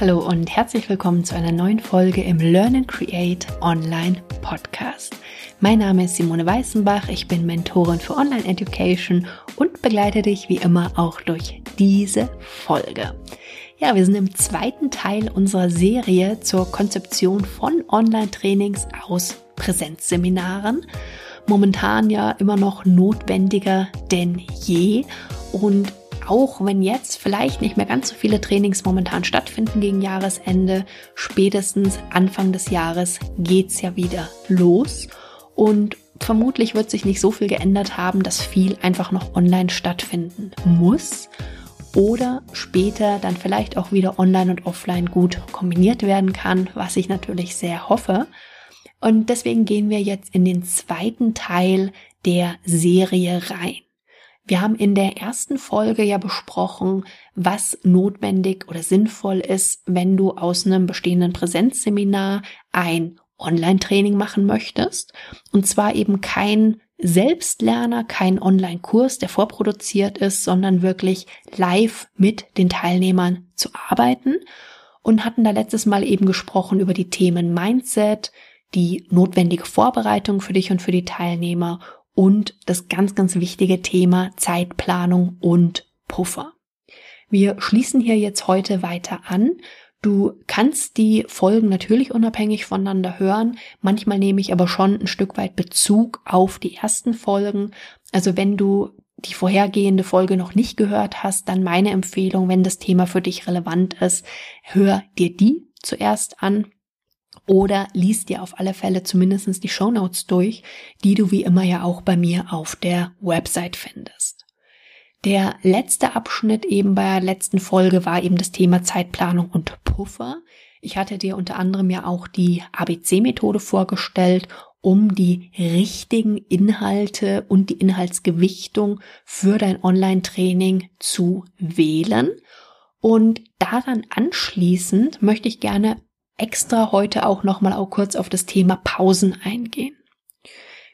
Hallo und herzlich willkommen zu einer neuen Folge im Learn and Create Online Podcast. Mein Name ist Simone Weißenbach, ich bin Mentorin für Online Education und begleite dich wie immer auch durch diese Folge. Ja, wir sind im zweiten Teil unserer Serie zur Konzeption von Online-Trainings aus Präsenzseminaren. Momentan ja immer noch notwendiger denn je und auch wenn jetzt vielleicht nicht mehr ganz so viele Trainings momentan stattfinden gegen Jahresende, spätestens Anfang des Jahres geht's ja wieder los und vermutlich wird sich nicht so viel geändert haben, dass viel einfach noch online stattfinden muss oder später dann vielleicht auch wieder online und offline gut kombiniert werden kann, was ich natürlich sehr hoffe. Und deswegen gehen wir jetzt in den zweiten Teil der Serie rein. Wir haben in der ersten Folge ja besprochen, was notwendig oder sinnvoll ist, wenn du aus einem bestehenden Präsenzseminar ein Online-Training machen möchtest. Und zwar eben kein Selbstlerner, kein Online-Kurs, der vorproduziert ist, sondern wirklich live mit den Teilnehmern zu arbeiten. Und hatten da letztes Mal eben gesprochen über die Themen Mindset, die notwendige Vorbereitung für dich und für die Teilnehmer und das ganz, ganz wichtige Thema Zeitplanung und Puffer. Wir schließen hier jetzt heute weiter an. Du kannst die Folgen natürlich unabhängig voneinander hören. Manchmal nehme ich aber schon ein Stück weit Bezug auf die ersten Folgen. Also wenn du die vorhergehende Folge noch nicht gehört hast, dann meine Empfehlung, wenn das Thema für dich relevant ist, hör dir die zuerst an oder liest dir auf alle Fälle zumindest die Show Notes durch, die du wie immer ja auch bei mir auf der Website findest. Der letzte Abschnitt eben bei der letzten Folge war eben das Thema Zeitplanung und Puffer. Ich hatte dir unter anderem ja auch die ABC-Methode vorgestellt, um die richtigen Inhalte und die Inhaltsgewichtung für dein Online-Training zu wählen. Und daran anschließend möchte ich gerne extra heute auch nochmal auch kurz auf das Thema Pausen eingehen.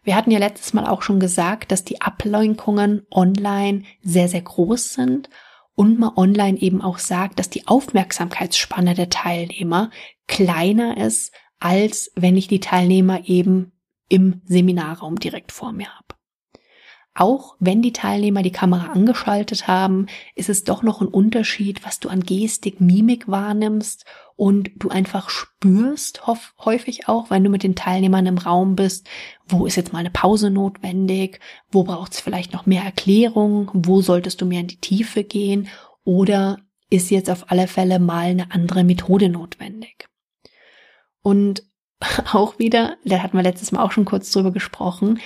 Wir hatten ja letztes Mal auch schon gesagt, dass die Ablenkungen online sehr, sehr groß sind und man online eben auch sagt, dass die Aufmerksamkeitsspanne der Teilnehmer kleiner ist, als wenn ich die Teilnehmer eben im Seminarraum direkt vor mir habe. Auch wenn die Teilnehmer die Kamera angeschaltet haben, ist es doch noch ein Unterschied, was du an Gestik, Mimik wahrnimmst und du einfach spürst, häufig auch, wenn du mit den Teilnehmern im Raum bist, wo ist jetzt mal eine Pause notwendig, wo braucht es vielleicht noch mehr Erklärung, wo solltest du mehr in die Tiefe gehen oder ist jetzt auf alle Fälle mal eine andere Methode notwendig. Und auch wieder, da hatten wir letztes Mal auch schon kurz drüber gesprochen,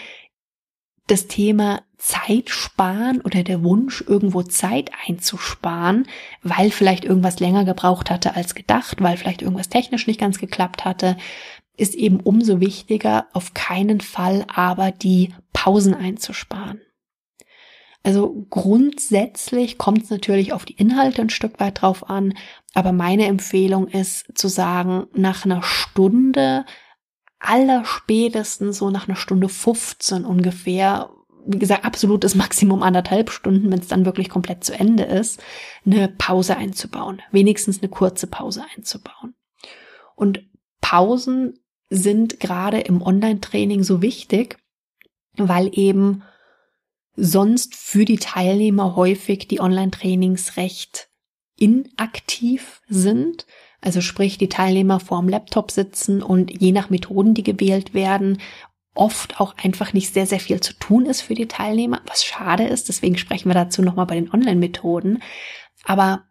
das Thema Zeit sparen oder der Wunsch, irgendwo Zeit einzusparen, weil vielleicht irgendwas länger gebraucht hatte als gedacht, weil vielleicht irgendwas technisch nicht ganz geklappt hatte, ist eben umso wichtiger, auf keinen Fall aber die Pausen einzusparen. Also grundsätzlich kommt es natürlich auf die Inhalte ein Stück weit drauf an, aber meine Empfehlung ist zu sagen, nach einer Stunde allerspätestens so nach einer Stunde 15 ungefähr, wie gesagt, absolutes Maximum anderthalb Stunden, wenn es dann wirklich komplett zu Ende ist, eine Pause einzubauen. Wenigstens eine kurze Pause einzubauen. Und Pausen sind gerade im Online-Training so wichtig, weil eben sonst für die Teilnehmer häufig die Online-Trainings recht inaktiv sind. Also sprich, die Teilnehmer vorm Laptop sitzen und je nach Methoden, die gewählt werden, oft auch einfach nicht sehr, sehr viel zu tun ist für die Teilnehmer, was schade ist. Deswegen sprechen wir dazu nochmal bei den Online-Methoden. Aber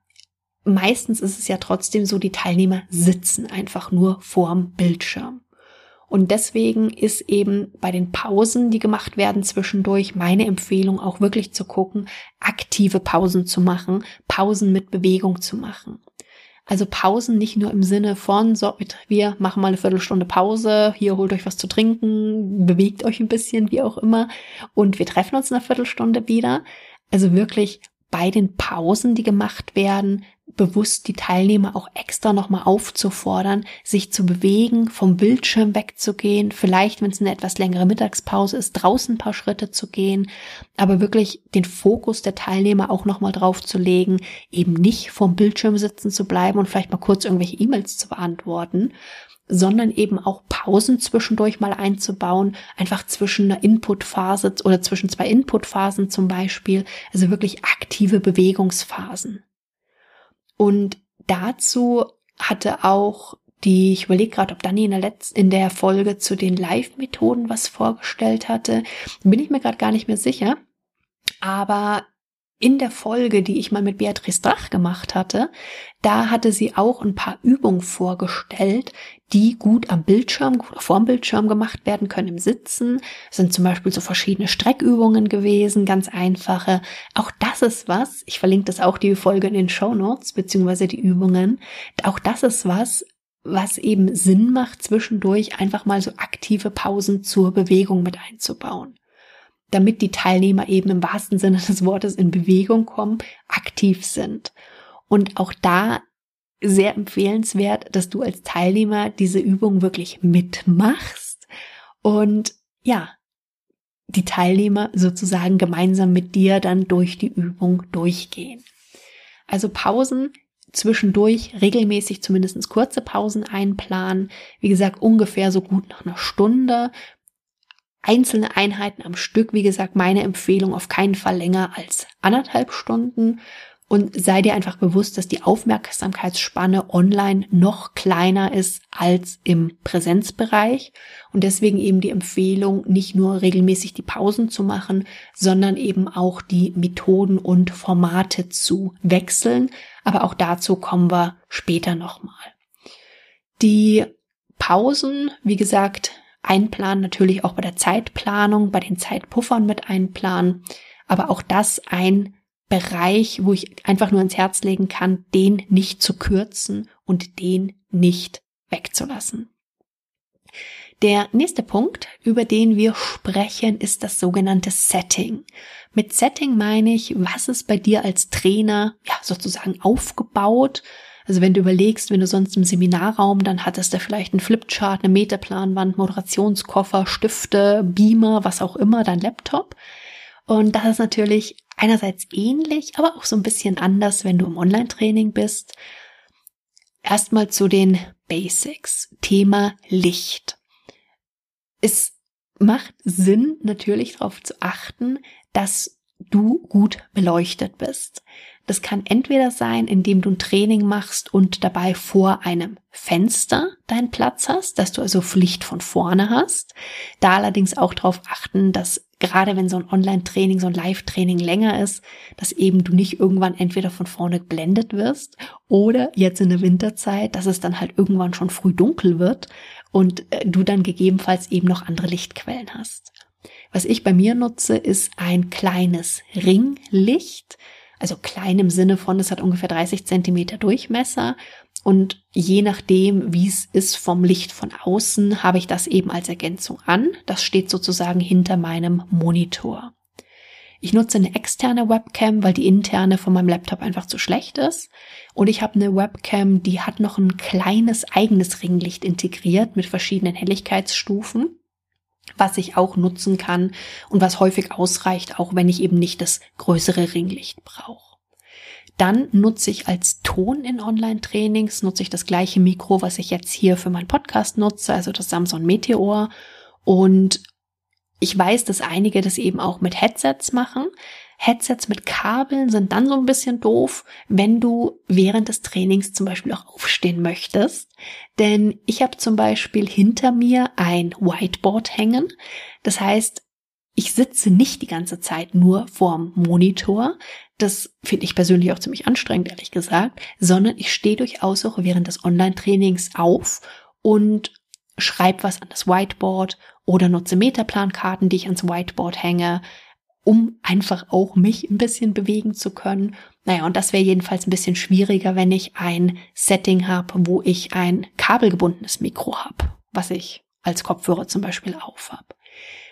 meistens ist es ja trotzdem so, die Teilnehmer sitzen einfach nur vorm Bildschirm. Und deswegen ist eben bei den Pausen, die gemacht werden zwischendurch, meine Empfehlung auch wirklich zu gucken, aktive Pausen zu machen, Pausen mit Bewegung zu machen. Also Pausen nicht nur im Sinne von, so, wir machen mal eine Viertelstunde Pause, hier holt euch was zu trinken, bewegt euch ein bisschen, wie auch immer, und wir treffen uns in einer Viertelstunde wieder. Also wirklich bei den Pausen, die gemacht werden, bewusst die Teilnehmer auch extra nochmal aufzufordern, sich zu bewegen, vom Bildschirm wegzugehen, vielleicht, wenn es eine etwas längere Mittagspause ist, draußen ein paar Schritte zu gehen, aber wirklich den Fokus der Teilnehmer auch nochmal drauf zu legen, eben nicht vom Bildschirm sitzen zu bleiben und vielleicht mal kurz irgendwelche E-Mails zu beantworten, sondern eben auch Pausen zwischendurch mal einzubauen, einfach zwischen einer Inputphase oder zwischen zwei Inputphasen zum Beispiel, also wirklich aktive Bewegungsphasen. Und dazu hatte auch die, ich überlege gerade, ob Dani in der letzten, in der Folge zu den Live-Methoden was vorgestellt hatte. Bin ich mir gerade gar nicht mehr sicher. Aber in der Folge, die ich mal mit Beatrice Drach gemacht hatte, da hatte sie auch ein paar Übungen vorgestellt, die gut am Bildschirm oder vorm Bildschirm gemacht werden können im Sitzen. Das sind zum Beispiel so verschiedene Streckübungen gewesen, ganz einfache. Auch das ist was, ich verlinke das auch die Folge in den Show Notes, beziehungsweise die Übungen. Auch das ist was, was eben Sinn macht, zwischendurch einfach mal so aktive Pausen zur Bewegung mit einzubauen damit die Teilnehmer eben im wahrsten Sinne des Wortes in Bewegung kommen, aktiv sind. Und auch da sehr empfehlenswert, dass du als Teilnehmer diese Übung wirklich mitmachst und ja, die Teilnehmer sozusagen gemeinsam mit dir dann durch die Übung durchgehen. Also Pausen zwischendurch regelmäßig zumindest kurze Pausen einplanen. Wie gesagt, ungefähr so gut nach einer Stunde einzelne Einheiten am Stück. Wie gesagt, meine Empfehlung auf keinen Fall länger als anderthalb Stunden. Und sei dir einfach bewusst, dass die Aufmerksamkeitsspanne online noch kleiner ist als im Präsenzbereich. Und deswegen eben die Empfehlung, nicht nur regelmäßig die Pausen zu machen, sondern eben auch die Methoden und Formate zu wechseln. Aber auch dazu kommen wir später nochmal. Die Pausen, wie gesagt, einplanen, natürlich auch bei der Zeitplanung, bei den Zeitpuffern mit einplanen. Aber auch das ein Bereich, wo ich einfach nur ins Herz legen kann, den nicht zu kürzen und den nicht wegzulassen. Der nächste Punkt, über den wir sprechen, ist das sogenannte Setting. Mit Setting meine ich, was ist bei dir als Trainer ja sozusagen aufgebaut? Also wenn du überlegst, wenn du sonst im Seminarraum, dann hattest du vielleicht einen Flipchart, eine Metaplanwand, Moderationskoffer, Stifte, Beamer, was auch immer, dein Laptop. Und das ist natürlich einerseits ähnlich, aber auch so ein bisschen anders, wenn du im Online-Training bist. Erstmal zu den Basics. Thema Licht. Es macht Sinn, natürlich darauf zu achten, dass du gut beleuchtet bist. Das kann entweder sein, indem du ein Training machst und dabei vor einem Fenster deinen Platz hast, dass du also Licht von vorne hast. Da allerdings auch darauf achten, dass gerade wenn so ein Online-Training, so ein Live-Training länger ist, dass eben du nicht irgendwann entweder von vorne geblendet wirst oder jetzt in der Winterzeit, dass es dann halt irgendwann schon früh dunkel wird und äh, du dann gegebenenfalls eben noch andere Lichtquellen hast. Was ich bei mir nutze, ist ein kleines Ringlicht also klein im Sinne von, es hat ungefähr 30 Zentimeter Durchmesser. Und je nachdem, wie es ist vom Licht von außen, habe ich das eben als Ergänzung an. Das steht sozusagen hinter meinem Monitor. Ich nutze eine externe Webcam, weil die interne von meinem Laptop einfach zu schlecht ist. Und ich habe eine Webcam, die hat noch ein kleines eigenes Ringlicht integriert mit verschiedenen Helligkeitsstufen was ich auch nutzen kann und was häufig ausreicht, auch wenn ich eben nicht das größere Ringlicht brauche. Dann nutze ich als Ton in Online-Trainings, nutze ich das gleiche Mikro, was ich jetzt hier für meinen Podcast nutze, also das Samsung Meteor. Und ich weiß, dass einige das eben auch mit Headsets machen. Headsets mit Kabeln sind dann so ein bisschen doof, wenn du während des Trainings zum Beispiel auch aufstehen möchtest. Denn ich habe zum Beispiel hinter mir ein Whiteboard hängen. Das heißt, ich sitze nicht die ganze Zeit nur vorm Monitor. Das finde ich persönlich auch ziemlich anstrengend, ehrlich gesagt, sondern ich stehe durchaus auch während des Online-Trainings auf und schreibe was an das Whiteboard oder nutze Metaplankarten, die ich ans Whiteboard hänge um einfach auch mich ein bisschen bewegen zu können. Naja, und das wäre jedenfalls ein bisschen schwieriger, wenn ich ein Setting habe, wo ich ein kabelgebundenes Mikro habe, was ich als Kopfhörer zum Beispiel auf habe.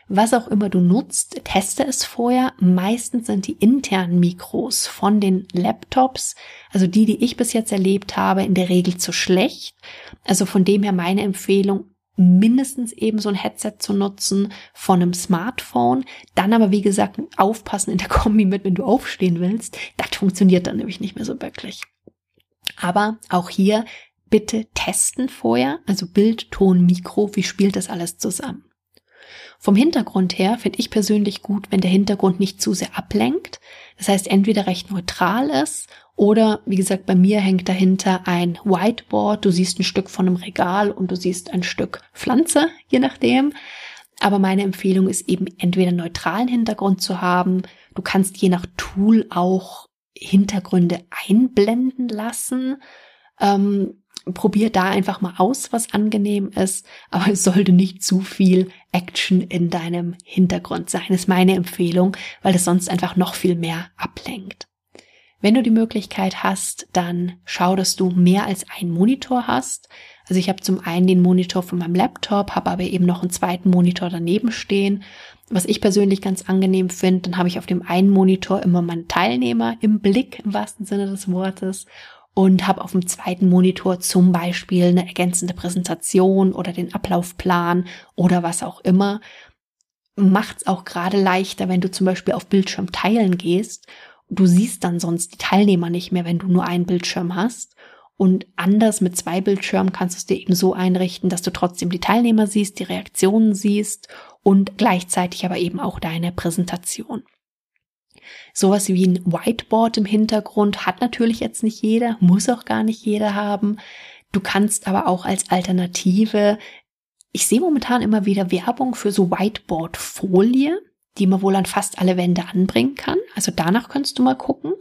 was auch immer du nutzt, teste es vorher. Meistens sind die internen Mikros von den Laptops, also die, die ich bis jetzt erlebt habe, in der Regel zu schlecht. Also von dem her meine Empfehlung, mindestens eben so ein Headset zu nutzen von einem Smartphone. Dann aber, wie gesagt, aufpassen in der Kombi mit, wenn du aufstehen willst. Das funktioniert dann nämlich nicht mehr so wirklich. Aber auch hier bitte testen vorher, also Bild, Ton, Mikro, wie spielt das alles zusammen. Vom Hintergrund her finde ich persönlich gut, wenn der Hintergrund nicht zu sehr ablenkt. Das heißt, entweder recht neutral ist oder, wie gesagt, bei mir hängt dahinter ein Whiteboard. Du siehst ein Stück von einem Regal und du siehst ein Stück Pflanze, je nachdem. Aber meine Empfehlung ist eben entweder neutralen Hintergrund zu haben. Du kannst je nach Tool auch Hintergründe einblenden lassen. Ähm, probier da einfach mal aus, was angenehm ist, aber es sollte nicht zu viel Action in deinem Hintergrund sein, ist meine Empfehlung, weil es sonst einfach noch viel mehr ablenkt. Wenn du die Möglichkeit hast, dann schau, dass du mehr als einen Monitor hast. Also ich habe zum einen den Monitor von meinem Laptop, habe aber eben noch einen zweiten Monitor daneben stehen. Was ich persönlich ganz angenehm finde, dann habe ich auf dem einen Monitor immer meinen Teilnehmer im Blick, im wahrsten Sinne des Wortes und habe auf dem zweiten Monitor zum Beispiel eine ergänzende Präsentation oder den Ablaufplan oder was auch immer. Macht es auch gerade leichter, wenn du zum Beispiel auf Bildschirm teilen gehst. Du siehst dann sonst die Teilnehmer nicht mehr, wenn du nur einen Bildschirm hast. Und anders mit zwei Bildschirmen kannst du es dir eben so einrichten, dass du trotzdem die Teilnehmer siehst, die Reaktionen siehst und gleichzeitig aber eben auch deine Präsentation. Sowas wie ein Whiteboard im Hintergrund hat natürlich jetzt nicht jeder, muss auch gar nicht jeder haben. Du kannst aber auch als Alternative, ich sehe momentan immer wieder Werbung für so Whiteboard-Folie, die man wohl an fast alle Wände anbringen kann. Also danach kannst du mal gucken.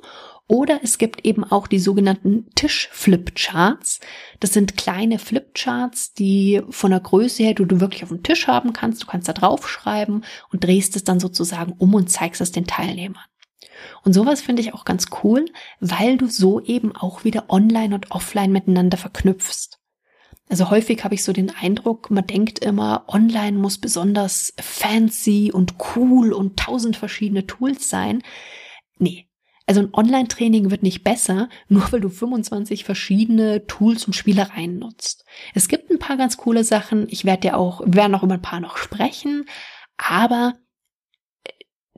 Oder es gibt eben auch die sogenannten Tisch-Flipcharts. Das sind kleine Flipcharts, die von der Größe her du, du wirklich auf dem Tisch haben kannst. Du kannst da draufschreiben und drehst es dann sozusagen um und zeigst es den Teilnehmern. Und sowas finde ich auch ganz cool, weil du so eben auch wieder online und offline miteinander verknüpfst. Also häufig habe ich so den Eindruck, man denkt immer, online muss besonders fancy und cool und tausend verschiedene Tools sein. Nee. Also ein Online-Training wird nicht besser, nur weil du 25 verschiedene Tools und Spielereien nutzt. Es gibt ein paar ganz coole Sachen. Ich werde ja auch, werden auch über ein paar noch sprechen. Aber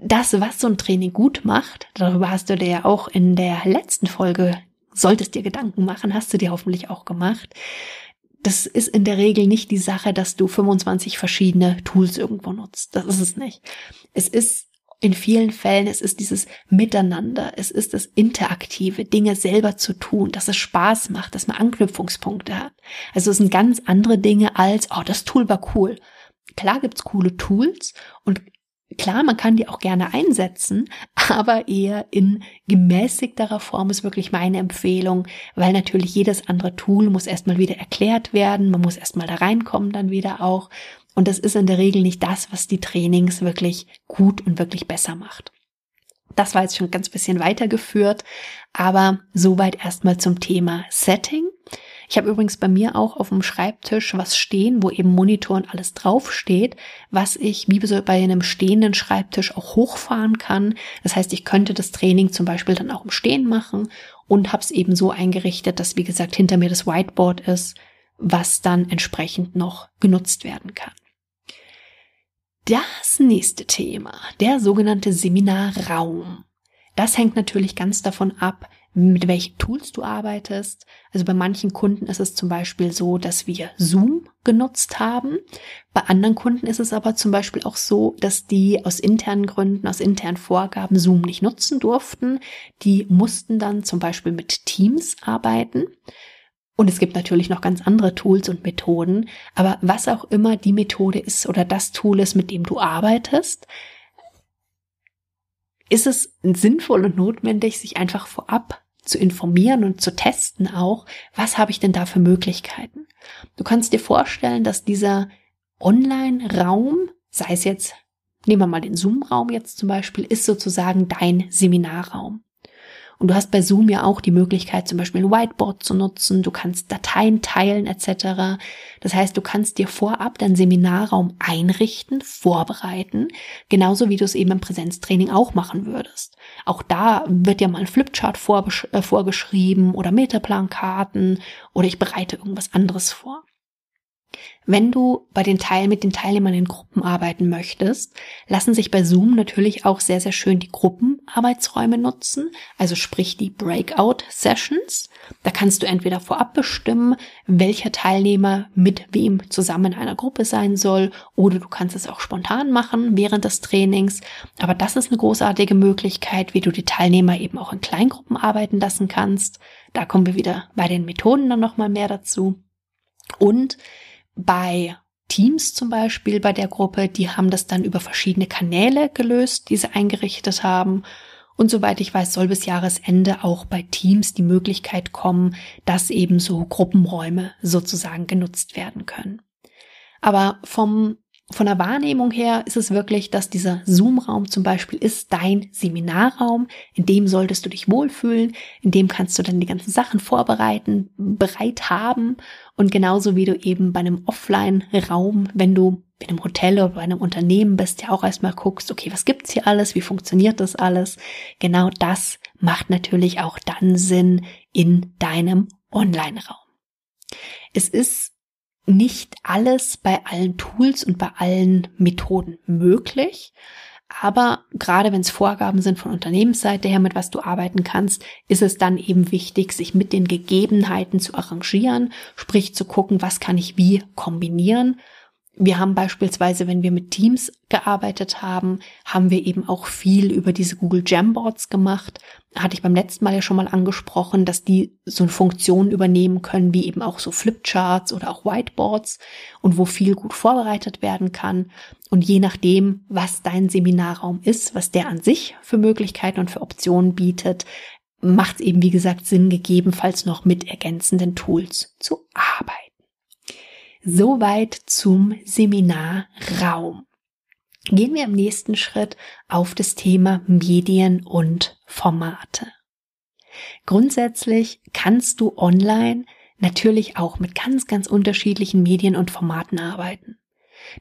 das, was so ein Training gut macht, darüber hast du dir ja auch in der letzten Folge, solltest dir Gedanken machen, hast du dir hoffentlich auch gemacht. Das ist in der Regel nicht die Sache, dass du 25 verschiedene Tools irgendwo nutzt. Das ist es nicht. Es ist in vielen Fällen, es ist dieses Miteinander, es ist das Interaktive, Dinge selber zu tun, dass es Spaß macht, dass man Anknüpfungspunkte hat. Also es sind ganz andere Dinge als, oh, das Tool war cool. Klar gibt's coole Tools und Klar, man kann die auch gerne einsetzen, aber eher in gemäßigterer Form ist wirklich meine Empfehlung, weil natürlich jedes andere Tool muss erstmal wieder erklärt werden, man muss erstmal da reinkommen dann wieder auch. Und das ist in der Regel nicht das, was die Trainings wirklich gut und wirklich besser macht. Das war jetzt schon ganz bisschen weitergeführt, aber soweit erstmal zum Thema Setting. Ich habe übrigens bei mir auch auf dem Schreibtisch was stehen, wo eben Monitor und alles draufsteht, was ich wie bei einem stehenden Schreibtisch auch hochfahren kann. Das heißt, ich könnte das Training zum Beispiel dann auch im Stehen machen und habe es eben so eingerichtet, dass wie gesagt hinter mir das Whiteboard ist, was dann entsprechend noch genutzt werden kann. Das nächste Thema, der sogenannte Seminarraum. Das hängt natürlich ganz davon ab, mit welchen Tools du arbeitest. Also bei manchen Kunden ist es zum Beispiel so, dass wir Zoom genutzt haben. Bei anderen Kunden ist es aber zum Beispiel auch so, dass die aus internen Gründen, aus internen Vorgaben Zoom nicht nutzen durften. Die mussten dann zum Beispiel mit Teams arbeiten. Und es gibt natürlich noch ganz andere Tools und Methoden. Aber was auch immer die Methode ist oder das Tool ist, mit dem du arbeitest, ist es sinnvoll und notwendig, sich einfach vorab zu informieren und zu testen auch, was habe ich denn da für Möglichkeiten. Du kannst dir vorstellen, dass dieser Online-Raum, sei es jetzt, nehmen wir mal den Zoom-Raum jetzt zum Beispiel, ist sozusagen dein Seminarraum. Und du hast bei Zoom ja auch die Möglichkeit, zum Beispiel ein Whiteboard zu nutzen. Du kannst Dateien teilen etc. Das heißt, du kannst dir vorab deinen Seminarraum einrichten, vorbereiten, genauso wie du es eben im Präsenztraining auch machen würdest. Auch da wird ja mal ein Flipchart äh, vorgeschrieben oder Metaplankarten oder ich bereite irgendwas anderes vor. Wenn du bei den Teil mit den Teilnehmern in Gruppen arbeiten möchtest, lassen sich bei Zoom natürlich auch sehr, sehr schön die Gruppenarbeitsräume nutzen, also sprich die Breakout Sessions. Da kannst du entweder vorab bestimmen, welcher Teilnehmer mit wem zusammen in einer Gruppe sein soll, oder du kannst es auch spontan machen während des Trainings. Aber das ist eine großartige Möglichkeit, wie du die Teilnehmer eben auch in Kleingruppen arbeiten lassen kannst. Da kommen wir wieder bei den Methoden dann nochmal mehr dazu. Und bei Teams zum Beispiel bei der Gruppe, die haben das dann über verschiedene Kanäle gelöst, die sie eingerichtet haben. Und soweit ich weiß, soll bis Jahresende auch bei Teams die Möglichkeit kommen, dass eben so Gruppenräume sozusagen genutzt werden können. Aber vom von der Wahrnehmung her ist es wirklich, dass dieser Zoom-Raum zum Beispiel ist dein Seminarraum, in dem solltest du dich wohlfühlen, in dem kannst du dann die ganzen Sachen vorbereiten, bereit haben und genauso wie du eben bei einem Offline-Raum, wenn du in einem Hotel oder bei einem Unternehmen bist, ja auch erstmal guckst, okay, was gibt's hier alles, wie funktioniert das alles? Genau das macht natürlich auch dann Sinn in deinem Online-Raum. Es ist nicht alles bei allen Tools und bei allen Methoden möglich. Aber gerade wenn es Vorgaben sind von Unternehmensseite her, mit was du arbeiten kannst, ist es dann eben wichtig, sich mit den Gegebenheiten zu arrangieren, sprich zu gucken, was kann ich wie kombinieren wir haben beispielsweise, wenn wir mit Teams gearbeitet haben, haben wir eben auch viel über diese Google Jamboards gemacht. Hatte ich beim letzten Mal ja schon mal angesprochen, dass die so eine Funktion übernehmen können, wie eben auch so Flipcharts oder auch Whiteboards und wo viel gut vorbereitet werden kann. Und je nachdem, was dein Seminarraum ist, was der an sich für Möglichkeiten und für Optionen bietet, macht es eben, wie gesagt, Sinn, gegebenenfalls noch mit ergänzenden Tools zu arbeiten. Soweit zum Seminarraum. Gehen wir im nächsten Schritt auf das Thema Medien und Formate. Grundsätzlich kannst du online natürlich auch mit ganz, ganz unterschiedlichen Medien und Formaten arbeiten.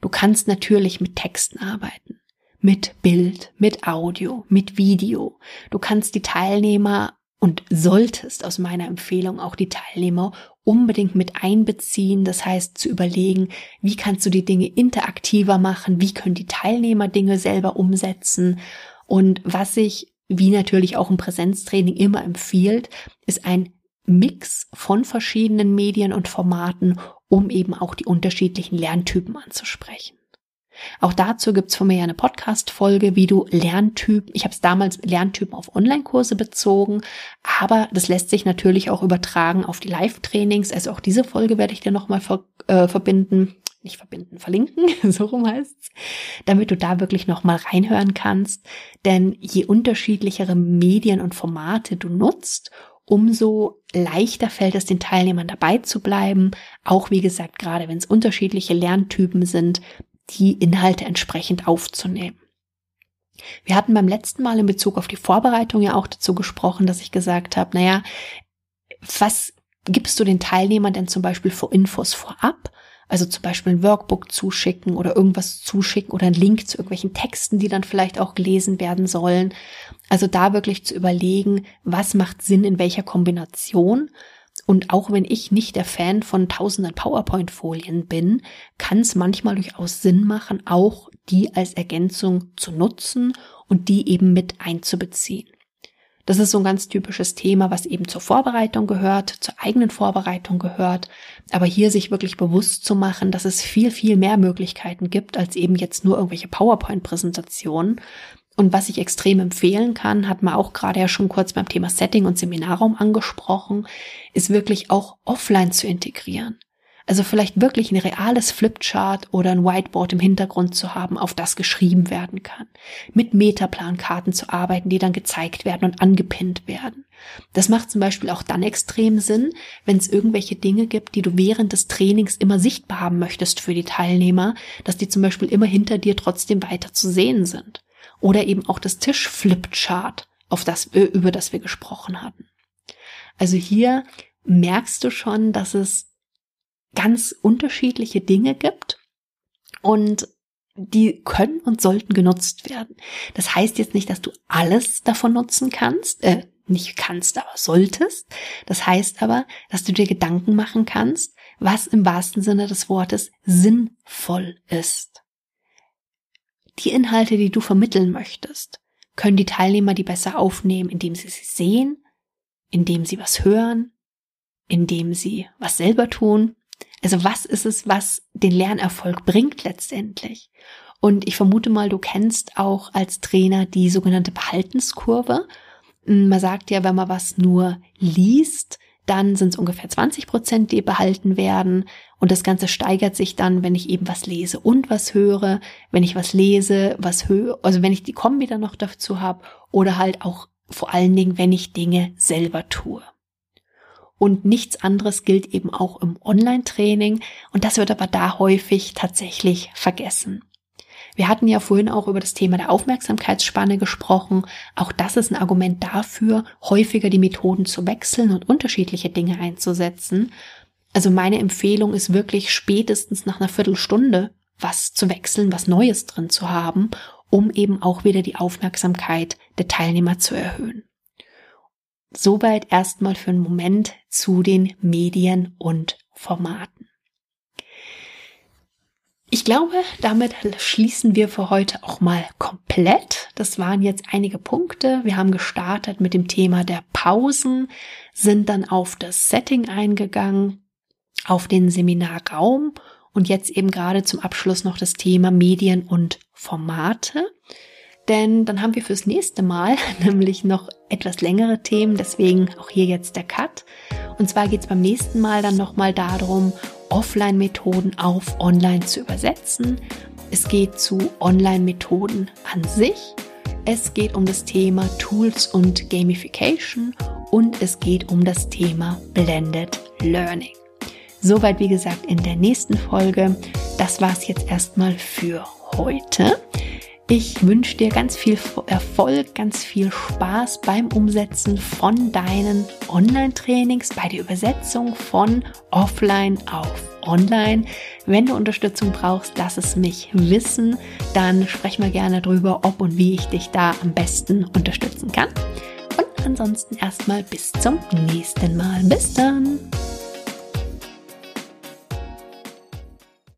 Du kannst natürlich mit Texten arbeiten, mit Bild, mit Audio, mit Video. Du kannst die Teilnehmer und solltest aus meiner Empfehlung auch die Teilnehmer unbedingt mit einbeziehen. Das heißt, zu überlegen, wie kannst du die Dinge interaktiver machen? Wie können die Teilnehmer Dinge selber umsetzen? Und was sich, wie natürlich auch im Präsenztraining immer empfiehlt, ist ein Mix von verschiedenen Medien und Formaten, um eben auch die unterschiedlichen Lerntypen anzusprechen. Auch dazu gibt's von mir ja eine Podcast-Folge, wie du Lerntyp, ich habe es damals Lerntypen auf Online-Kurse bezogen, aber das lässt sich natürlich auch übertragen auf die Live-Trainings. Also auch diese Folge werde ich dir nochmal ver, äh, verbinden, nicht verbinden, verlinken, so rum heißt's, damit du da wirklich nochmal reinhören kannst. Denn je unterschiedlichere Medien und Formate du nutzt, umso leichter fällt es den Teilnehmern dabei zu bleiben. Auch wie gesagt, gerade wenn es unterschiedliche Lerntypen sind, die Inhalte entsprechend aufzunehmen. Wir hatten beim letzten Mal in Bezug auf die Vorbereitung ja auch dazu gesprochen, dass ich gesagt habe, naja, was gibst du den Teilnehmern denn zum Beispiel für Infos vorab? Also zum Beispiel ein Workbook zuschicken oder irgendwas zuschicken oder ein Link zu irgendwelchen Texten, die dann vielleicht auch gelesen werden sollen. Also da wirklich zu überlegen, was macht Sinn in welcher Kombination und auch wenn ich nicht der Fan von tausenden PowerPoint-Folien bin, kann es manchmal durchaus Sinn machen, auch die als Ergänzung zu nutzen und die eben mit einzubeziehen. Das ist so ein ganz typisches Thema, was eben zur Vorbereitung gehört, zur eigenen Vorbereitung gehört. Aber hier sich wirklich bewusst zu machen, dass es viel, viel mehr Möglichkeiten gibt, als eben jetzt nur irgendwelche PowerPoint-Präsentationen, und was ich extrem empfehlen kann, hat man auch gerade ja schon kurz beim Thema Setting und Seminarraum angesprochen, ist wirklich auch offline zu integrieren. Also vielleicht wirklich ein reales Flipchart oder ein Whiteboard im Hintergrund zu haben, auf das geschrieben werden kann. Mit Metaplankarten zu arbeiten, die dann gezeigt werden und angepinnt werden. Das macht zum Beispiel auch dann extrem Sinn, wenn es irgendwelche Dinge gibt, die du während des Trainings immer sichtbar haben möchtest für die Teilnehmer, dass die zum Beispiel immer hinter dir trotzdem weiter zu sehen sind. Oder eben auch das Tischflipchart auf das, über das wir gesprochen hatten. Also hier merkst du schon, dass es ganz unterschiedliche Dinge gibt und die können und sollten genutzt werden. Das heißt jetzt nicht, dass du alles davon nutzen kannst, äh, nicht kannst, aber solltest. Das heißt aber, dass du dir Gedanken machen kannst, was im wahrsten Sinne des Wortes sinnvoll ist. Die Inhalte, die du vermitteln möchtest, können die Teilnehmer die besser aufnehmen, indem sie sie sehen, indem sie was hören, indem sie was selber tun. Also was ist es, was den Lernerfolg bringt letztendlich? Und ich vermute mal, du kennst auch als Trainer die sogenannte Behaltenskurve. Man sagt ja, wenn man was nur liest, dann sind es ungefähr 20 Prozent, die behalten werden. Und das Ganze steigert sich dann, wenn ich eben was lese und was höre, wenn ich was lese, was höre, also wenn ich die Kombi dann noch dazu habe oder halt auch vor allen Dingen, wenn ich Dinge selber tue. Und nichts anderes gilt eben auch im Online-Training und das wird aber da häufig tatsächlich vergessen. Wir hatten ja vorhin auch über das Thema der Aufmerksamkeitsspanne gesprochen. Auch das ist ein Argument dafür, häufiger die Methoden zu wechseln und unterschiedliche Dinge einzusetzen. Also meine Empfehlung ist wirklich spätestens nach einer Viertelstunde was zu wechseln, was Neues drin zu haben, um eben auch wieder die Aufmerksamkeit der Teilnehmer zu erhöhen. Soweit erstmal für einen Moment zu den Medien und Formaten. Ich glaube, damit schließen wir für heute auch mal komplett. Das waren jetzt einige Punkte. Wir haben gestartet mit dem Thema der Pausen, sind dann auf das Setting eingegangen, auf den Seminarraum und jetzt eben gerade zum Abschluss noch das Thema Medien und Formate. Denn dann haben wir fürs nächste Mal nämlich noch etwas längere Themen, deswegen auch hier jetzt der Cut. Und zwar geht es beim nächsten Mal dann nochmal darum, Offline-Methoden auf Online zu übersetzen. Es geht zu Online-Methoden an sich. Es geht um das Thema Tools und Gamification und es geht um das Thema Blended Learning. Soweit, wie gesagt, in der nächsten Folge. Das war es jetzt erstmal für heute. Ich wünsche dir ganz viel Erfolg, ganz viel Spaß beim Umsetzen von deinen Online-Trainings, bei der Übersetzung von offline auf online. Wenn du Unterstützung brauchst, lass es mich wissen. Dann sprech mal gerne drüber, ob und wie ich dich da am besten unterstützen kann. Und ansonsten erstmal bis zum nächsten Mal. Bis dann!